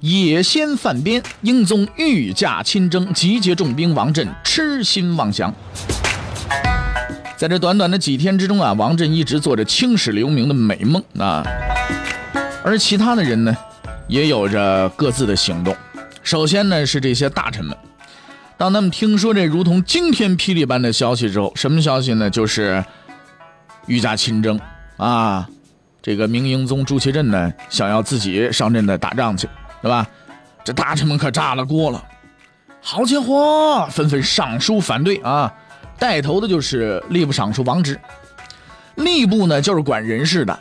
野仙犯边，英宗御驾亲征，集结重兵，王振痴心妄想。在这短短的几天之中啊，王振一直做着青史留名的美梦啊，而其他的人呢，也有着各自的行动。首先呢，是这些大臣们，当他们听说这如同惊天霹雳般的消息之后，什么消息呢？就是御驾亲征啊，这个明英宗朱祁镇呢，想要自己上阵的打仗去，对吧？这大臣们可炸了锅了，好家伙，纷纷上书反对啊。带头的就是吏部尚书王直，吏部呢就是管人事的，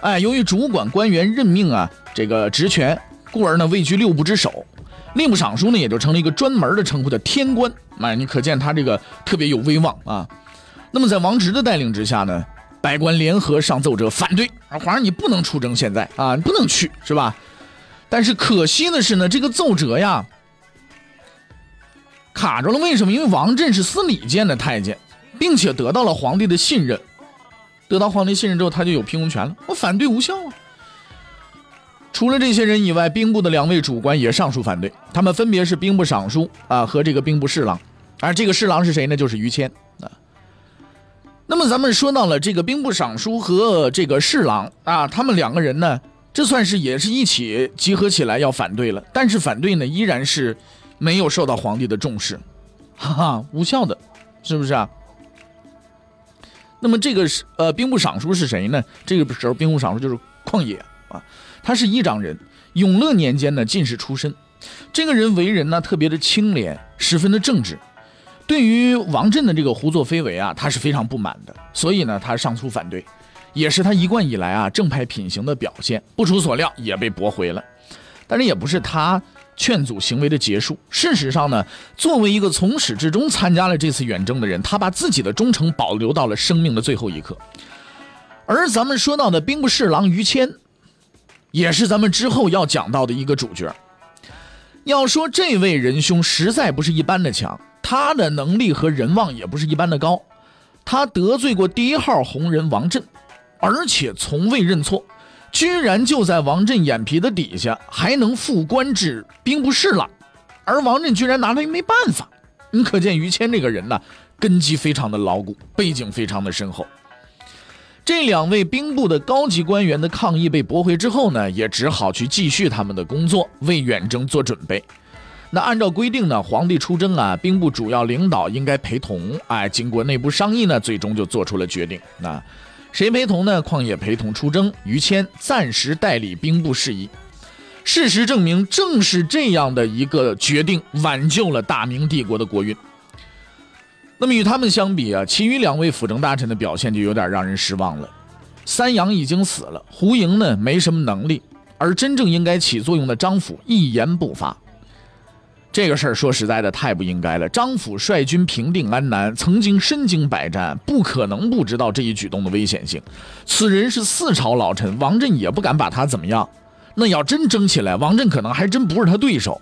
哎，由于主管官员任命啊这个职权，故而呢位居六部之首，吏部尚书呢也就成了一个专门的称呼叫天官，哎，你可见他这个特别有威望啊。那么在王直的带领之下呢，百官联合上奏折反对，啊，皇上你不能出征，现在啊你不能去是吧？但是可惜的是呢，这个奏折呀。卡住了，为什么？因为王振是司礼监的太监，并且得到了皇帝的信任。得到皇帝信任之后，他就有批公权了。我反对无效啊！除了这些人以外，兵部的两位主官也上书反对，他们分别是兵部尚书啊和这个兵部侍郎。而这个侍郎是谁呢？就是于谦啊。那么咱们说到了这个兵部尚书和这个侍郎啊，他们两个人呢，这算是也是一起集合起来要反对了。但是反对呢，依然是。没有受到皇帝的重视，哈哈，无效的，是不是啊？那么这个是呃兵部尚书是谁呢？这个时候兵部尚书就是旷野啊，他是议长人，永乐年间呢进士出身，这个人为人呢特别的清廉，十分的正直，对于王振的这个胡作非为啊，他是非常不满的，所以呢他上书反对，也是他一贯以来啊正派品行的表现，不出所料也被驳回了，但是也不是他。劝阻行为的结束。事实上呢，作为一个从始至终参加了这次远征的人，他把自己的忠诚保留到了生命的最后一刻。而咱们说到的兵部侍郎于谦，也是咱们之后要讲到的一个主角。要说这位仁兄实在不是一般的强，他的能力和人望也不是一般的高。他得罪过第一号红人王振，而且从未认错。居然就在王振眼皮子底下还能复官至兵部侍郎，而王振居然拿他没办法。你可见于谦这个人呢，根基非常的牢固，背景非常的深厚。这两位兵部的高级官员的抗议被驳回之后呢，也只好去继续他们的工作，为远征做准备。那按照规定呢，皇帝出征啊，兵部主要领导应该陪同。哎，经过内部商议呢，最终就做出了决定。那。谁陪同呢？旷野陪同出征，于谦暂时代理兵部事宜。事实证明，正是这样的一个决定，挽救了大明帝国的国运。那么与他们相比啊，其余两位辅政大臣的表现就有点让人失望了。三阳已经死了，胡莹呢没什么能力，而真正应该起作用的张辅一言不发。这个事儿说实在的太不应该了。张辅率军平定安南，曾经身经百战，不可能不知道这一举动的危险性。此人是四朝老臣，王振也不敢把他怎么样。那要真争起来，王振可能还真不是他对手。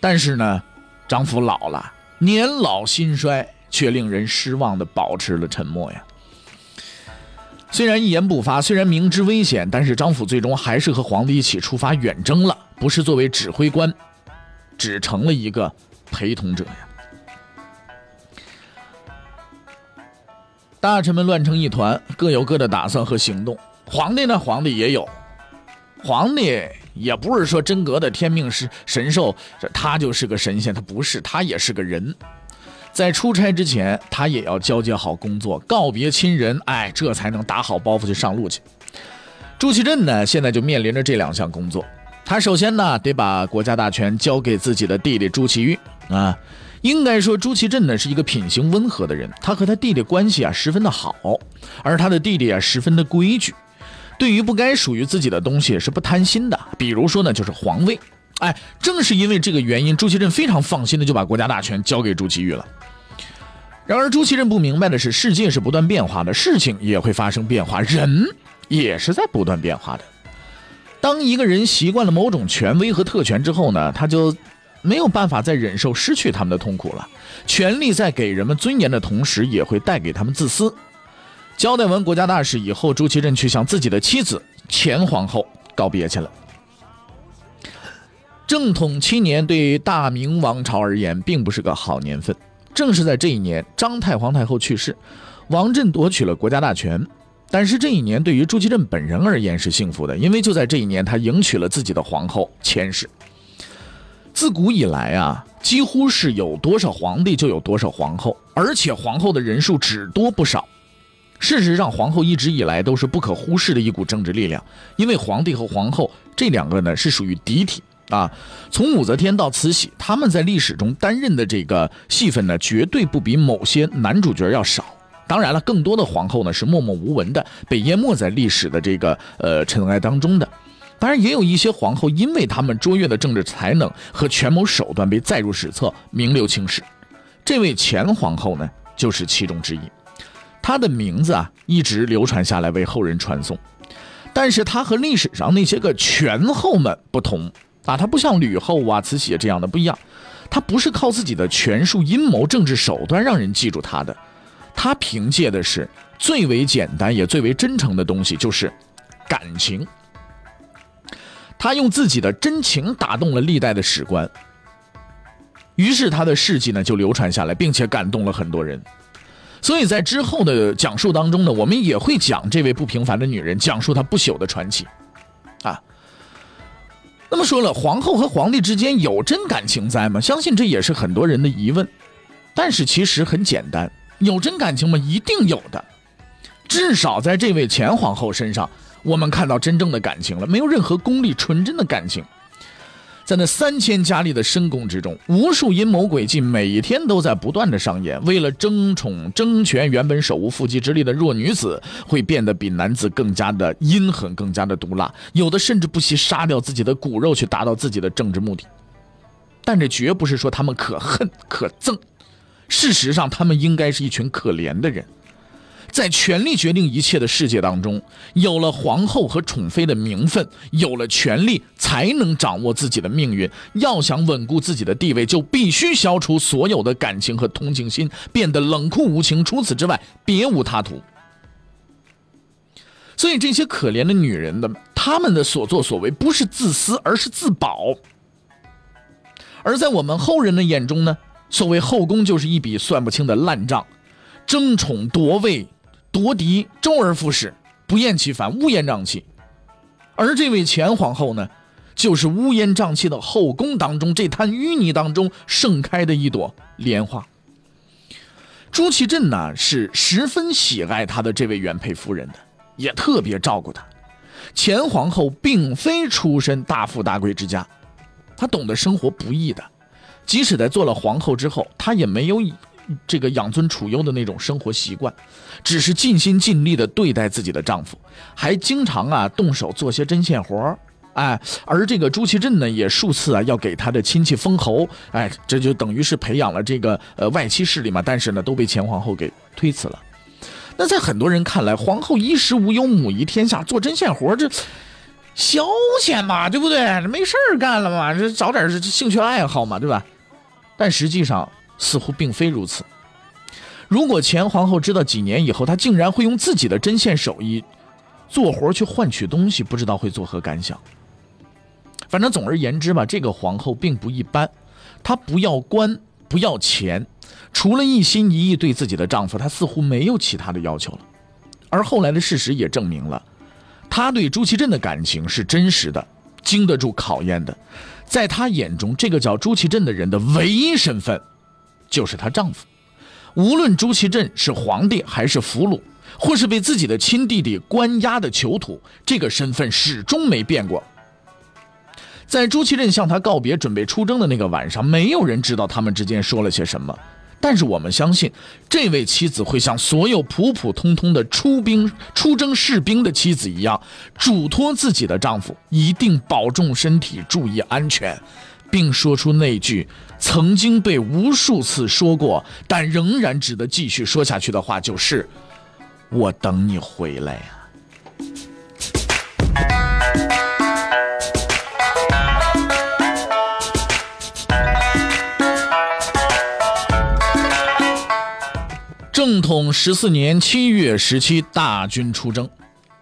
但是呢，张辅老了，年老心衰，却令人失望的保持了沉默呀。虽然一言不发，虽然明知危险，但是张辅最终还是和皇帝一起出发远征了，不是作为指挥官。只成了一个陪同者呀！大臣们乱成一团，各有各的打算和行动。皇帝呢？皇帝也有。皇帝也不是说真格的天命是神兽，他就是个神仙，他不是，他也是个人。在出差之前，他也要交接好工作，告别亲人，哎，这才能打好包袱去上路去。朱祁镇呢，现在就面临着这两项工作。他首先呢，得把国家大权交给自己的弟弟朱祁钰啊。应该说，朱祁镇呢是一个品行温和的人，他和他弟弟关系啊十分的好，而他的弟弟啊十分的规矩，对于不该属于自己的东西是不贪心的。比如说呢，就是皇位哎，正是因为这个原因，朱祁镇非常放心的就把国家大权交给朱祁钰了。然而，朱祁镇不明白的是，世界是不断变化的，事情也会发生变化，人也是在不断变化的。当一个人习惯了某种权威和特权之后呢，他就没有办法再忍受失去他们的痛苦了。权力在给人们尊严的同时，也会带给他们自私。交代完国家大事以后，朱祁镇去向自己的妻子前皇后告别去了。正统七年对大明王朝而言，并不是个好年份。正是在这一年，张太皇太后去世，王振夺取了国家大权。但是这一年对于朱祁镇本人而言是幸福的，因为就在这一年，他迎娶了自己的皇后千氏。自古以来啊，几乎是有多少皇帝就有多少皇后，而且皇后的人数只多不少。事实上，皇后一直以来都是不可忽视的一股政治力量，因为皇帝和皇后这两个呢是属于嫡体。啊，从武则天到慈禧，他们在历史中担任的这个戏份呢，绝对不比某些男主角要少。当然了，更多的皇后呢是默默无闻的，被淹没在历史的这个呃尘埃当中的。当然，也有一些皇后，因为他们卓越的政治才能和权谋手段，被载入史册，名留青史。这位前皇后呢，就是其中之一。她的名字啊，一直流传下来，为后人传颂。但是她和历史上那些个权后们不同。啊，她不像吕后啊、慈禧这样的不一样，她不是靠自己的权术、阴谋、政治手段让人记住她的，他凭借的是最为简单也最为真诚的东西，就是感情。他用自己的真情打动了历代的史官，于是他的事迹呢就流传下来，并且感动了很多人。所以在之后的讲述当中呢，我们也会讲这位不平凡的女人，讲述她不朽的传奇，啊。那么说了，皇后和皇帝之间有真感情在吗？相信这也是很多人的疑问。但是其实很简单，有真感情吗？一定有的。至少在这位前皇后身上，我们看到真正的感情了，没有任何功利、纯真的感情。在那三千佳丽的深宫之中，无数阴谋诡计每一天都在不断的上演。为了争宠争权，原本手无缚鸡之力的弱女子，会变得比男子更加的阴狠，更加的毒辣。有的甚至不惜杀掉自己的骨肉，去达到自己的政治目的。但这绝不是说他们可恨可憎，事实上，他们应该是一群可怜的人。在权力决定一切的世界当中，有了皇后和宠妃的名分，有了权力，才能掌握自己的命运。要想稳固自己的地位，就必须消除所有的感情和同情心，变得冷酷无情。除此之外，别无他途。所以，这些可怜的女人的，她们的所作所为，不是自私，而是自保。而在我们后人的眼中呢，所谓后宫，就是一笔算不清的烂账，争宠夺位。夺嫡，周而复始，不厌其烦，乌烟瘴气。而这位前皇后呢，就是乌烟瘴气的后宫当中这滩淤泥当中盛开的一朵莲花。朱祁镇呢，是十分喜爱他的这位原配夫人的，也特别照顾她。前皇后并非出身大富大贵之家，她懂得生活不易的，即使在做了皇后之后，她也没有。这个养尊处优的那种生活习惯，只是尽心尽力的对待自己的丈夫，还经常啊动手做些针线活儿哎，而这个朱祁镇呢，也数次啊要给他的亲戚封侯，哎，这就等于是培养了这个呃外戚势力嘛。但是呢，都被前皇后给推辞了。那在很多人看来，皇后衣食无忧，母仪天下，做针线活这消遣嘛，对不对？没事儿干了嘛，这找点兴趣爱好嘛，对吧？但实际上。似乎并非如此。如果前皇后知道几年以后她竟然会用自己的针线手艺做活去换取东西，不知道会作何感想。反正总而言之吧，这个皇后并不一般。她不要官，不要钱，除了一心一意对自己的丈夫，她似乎没有其他的要求了。而后来的事实也证明了，她对朱祁镇的感情是真实的，经得住考验的。在她眼中，这个叫朱祁镇的人的唯一身份。就是她丈夫，无论朱祁镇是皇帝还是俘虏，或是被自己的亲弟弟关押的囚徒，这个身份始终没变过。在朱祁镇向他告别、准备出征的那个晚上，没有人知道他们之间说了些什么，但是我们相信，这位妻子会像所有普普通通的出兵出征士兵的妻子一样，嘱托自己的丈夫一定保重身体，注意安全，并说出那句曾经被无数次说过，但仍然值得继续说下去的话，就是“我等你回来呀。”正统十四年七月十七，大军出征，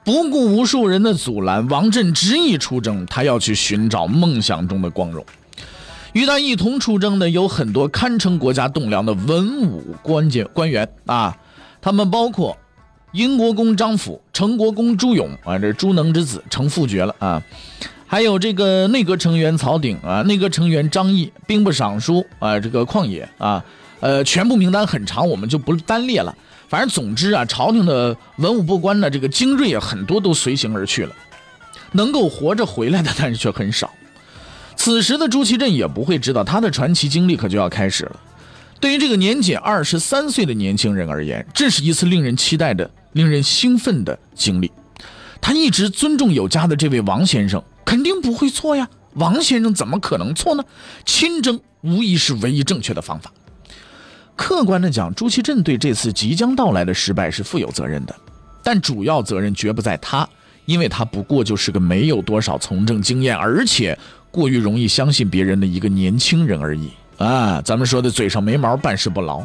不顾无数人的阻拦，王振执意出征。他要去寻找梦想中的光荣。与他一同出征的有很多堪称国家栋梁的文武官阶官员啊，他们包括英国公张辅、成国公朱勇啊，这朱能之子，成父爵了啊。还有这个内阁成员曹鼎啊，内阁成员张毅，兵部尚书啊，这个旷野啊。呃，全部名单很长，我们就不单列了。反正总之啊，朝廷的文武部官的这个精锐啊，很多都随行而去了，能够活着回来的，但是却很少。此时的朱祁镇也不会知道，他的传奇经历可就要开始了。对于这个年仅二十三岁的年轻人而言，这是一次令人期待的、令人兴奋的经历。他一直尊重有加的这位王先生，肯定不会错呀。王先生怎么可能错呢？亲征无疑是唯一正确的方法。客观的讲，朱祁镇对这次即将到来的失败是负有责任的，但主要责任绝不在他，因为他不过就是个没有多少从政经验，而且过于容易相信别人的一个年轻人而已啊！咱们说的嘴上没毛，办事不牢，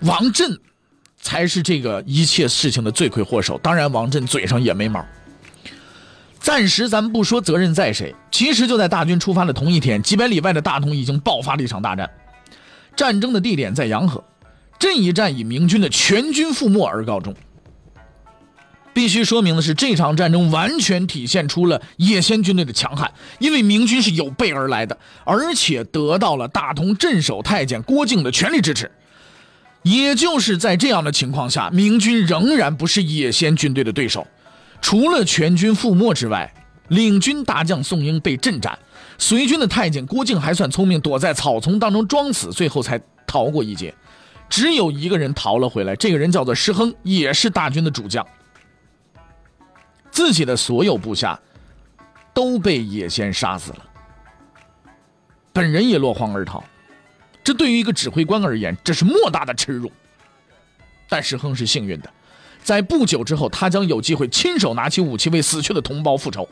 王振才是这个一切事情的罪魁祸首。当然，王振嘴上也没毛。暂时咱们不说责任在谁，其实就在大军出发的同一天，几百里外的大同已经爆发了一场大战。战争的地点在洋河，这一战以明军的全军覆没而告终。必须说明的是，这场战争完全体现出了野先军队的强悍，因为明军是有备而来的，而且得到了大同镇守太监郭靖的全力支持。也就是在这样的情况下，明军仍然不是野先军队的对手。除了全军覆没之外，领军大将宋英被阵斩。随军的太监郭靖还算聪明，躲在草丛当中装死，最后才逃过一劫。只有一个人逃了回来，这个人叫做石亨，也是大军的主将。自己的所有部下都被野先杀死了，本人也落荒而逃。这对于一个指挥官而言，这是莫大的耻辱。但石亨是幸运的，在不久之后，他将有机会亲手拿起武器为死去的同胞复仇。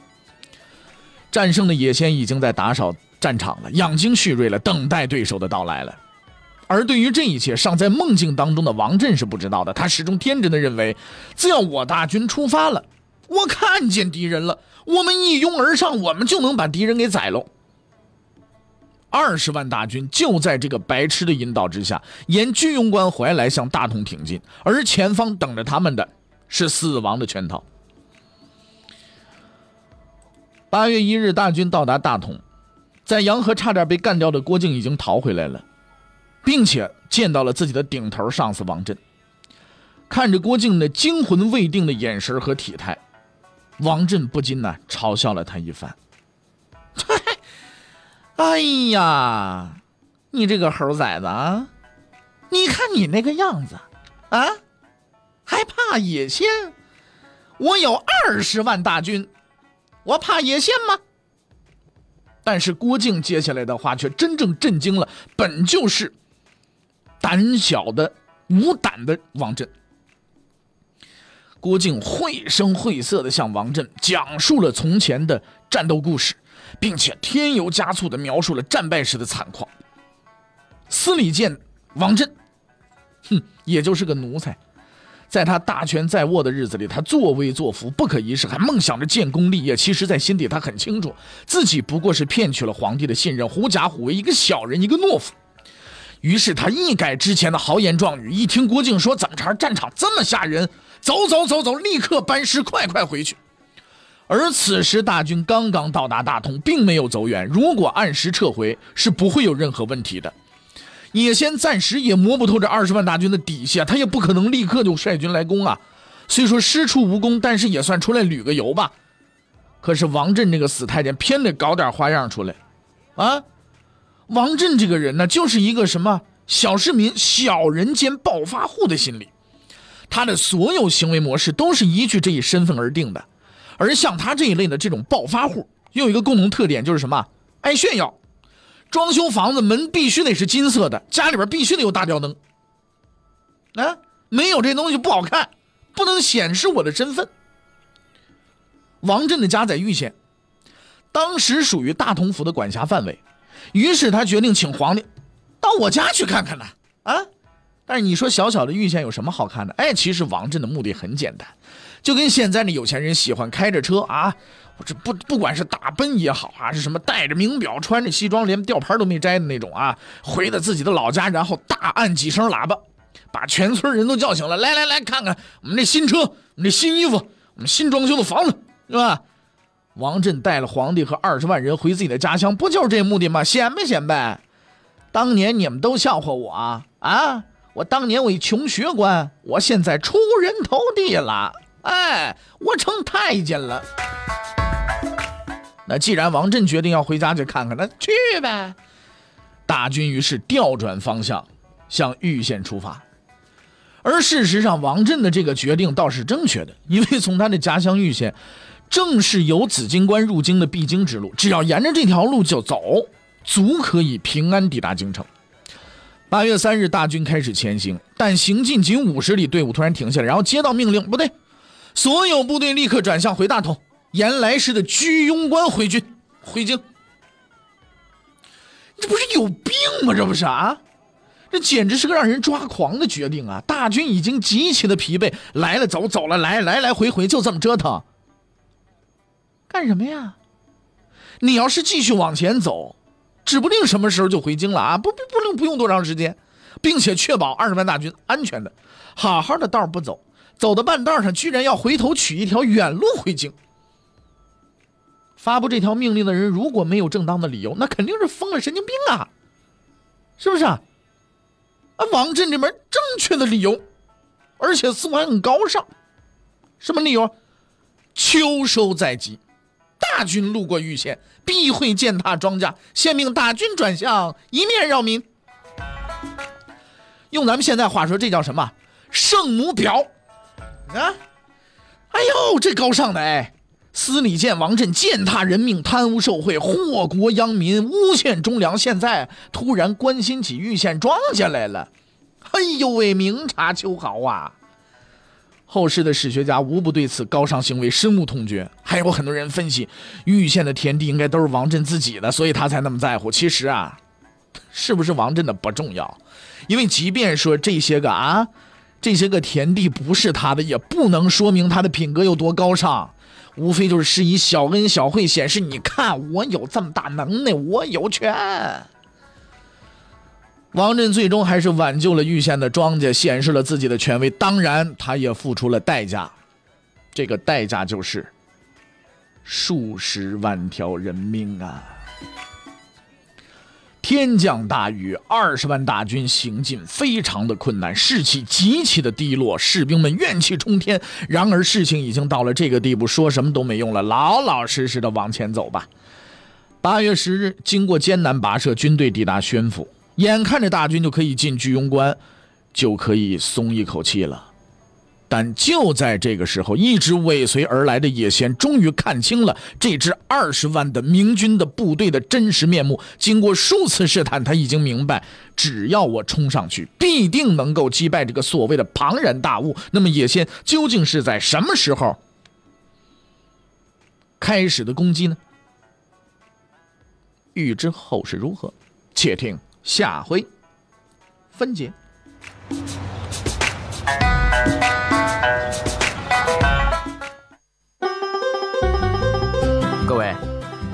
战胜的野仙已经在打扫战场了，养精蓄锐了，等待对手的到来了。而对于这一切，尚在梦境当中的王振是不知道的。他始终天真的认为，只要我大军出发了，我看见敌人了，我们一拥而上，我们就能把敌人给宰喽。二十万大军就在这个白痴的引导之下，沿居庸关怀来向大同挺进，而前方等着他们的是死亡的圈套。八月一日，大军到达大同，在洋河差点被干掉的郭靖已经逃回来了，并且见到了自己的顶头上司王振。看着郭靖那惊魂未定的眼神和体态，王振不禁呢嘲笑了他一番：“ 哎呀，你这个猴崽子啊！你看你那个样子啊，还怕野仙？我有二十万大军。”我怕野仙吗？但是郭靖接下来的话却真正震惊了本就是胆小的无胆的王振。郭靖绘声绘色的向王振讲述了从前的战斗故事，并且添油加醋的描述了战败时的惨况。司礼监王振，哼，也就是个奴才。在他大权在握的日子里，他作威作福，不可一世，还梦想着建功立业。其实，在心底他很清楚，自己不过是骗取了皇帝的信任，狐假虎威，一个小人，一个懦夫。于是，他一改之前的豪言壮语，一听郭靖说怎么着，战场这么吓人，走走走走，立刻班师，快快回去。而此时大军刚刚到达大同，并没有走远，如果按时撤回，是不会有任何问题的。野先暂时也摸不透这二十万大军的底细啊，他也不可能立刻就率军来攻啊。虽说师出无功，但是也算出来旅个游吧。可是王振这个死太监偏得搞点花样出来，啊！王振这个人呢，就是一个什么小市民、小人间暴发户的心理。他的所有行为模式都是依据这一身份而定的。而像他这一类的这种暴发户，又有一个共同特点，就是什么？爱炫耀。装修房子门必须得是金色的，家里边必须得有大吊灯。啊，没有这东西不好看，不能显示我的身份。王振的家在玉县，当时属于大同府的管辖范围，于是他决定请皇帝到我家去看看呢。啊，但是你说小小的玉县有什么好看的？哎，其实王振的目的很简单，就跟现在的有钱人喜欢开着车啊，这不不管是大奔也好啊，是什么戴着名表、穿着西装、连吊牌都没摘的那种啊，回到自己的老家，然后大按几声喇叭，把全村人都叫醒了，来来来看看我们这新车、我们这新衣服、我们新装修的房子。是吧？王振带了皇帝和二十万人回自己的家乡，不就是这目的吗？显摆显摆。当年你们都笑话我啊啊！我当年我一穷学官，我现在出人头地了，哎，我成太监了。那既然王振决定要回家去看看，那去呗。大军于是调转方向，向玉县出发。而事实上，王振的这个决定倒是正确的，因为从他的家乡玉县。正是由紫金关入京的必经之路，只要沿着这条路就走，足可以平安抵达京城。八月三日，大军开始前行，但行进仅五十里，队伍突然停下来，然后接到命令，不对，所有部队立刻转向回大同，沿来时的居庸关回军回京。这不是有病吗？这不是啊？这简直是个让人抓狂的决定啊！大军已经极其的疲惫，来了走，走了来，来来回回就这么折腾。干什么呀？你要是继续往前走，指不定什么时候就回京了啊！不不不用不用多长时间，并且确保二十万大军安全的，好好的道不走，走到半道上居然要回头取一条远路回京。发布这条命令的人如果没有正当的理由，那肯定是疯了，神经病啊！是不是啊？王振这边正确的理由，而且似乎还很高尚，什么理由？秋收在即。大军路过玉县，必会践踏庄稼。现命大军转向，一面扰民。用咱们现在话说，这叫什么？圣母婊啊！哎呦，这高尚的哎！司礼监王振践踏人命，贪污受贿，祸国殃民，诬陷忠良。现在突然关心起玉县庄稼来了，哎呦喂，明察秋毫啊！后世的史学家无不对此高尚行为深恶痛绝，还有很多人分析，玉县的田地应该都是王振自己的，所以他才那么在乎。其实啊，是不是王振的不重要，因为即便说这些个啊，这些个田地不是他的，也不能说明他的品格有多高尚，无非就是施以小恩小惠，显示你看我有这么大能耐，我有权。王振最终还是挽救了玉县的庄稼，显示了自己的权威。当然，他也付出了代价，这个代价就是数十万条人命啊！天降大雨，二十万大军行进非常的困难，士气极其的低落，士兵们怨气冲天。然而，事情已经到了这个地步，说什么都没用了，老老实实的往前走吧。八月十日，经过艰难跋涉，军队抵达宣府。眼看着大军就可以进居庸关，就可以松一口气了。但就在这个时候，一直尾随而来的野仙终于看清了这支二十万的明军的部队的真实面目。经过数次试探，他已经明白，只要我冲上去，必定能够击败这个所谓的庞然大物。那么，野仙究竟是在什么时候开始的攻击呢？欲知后事如何，且听。下回分解。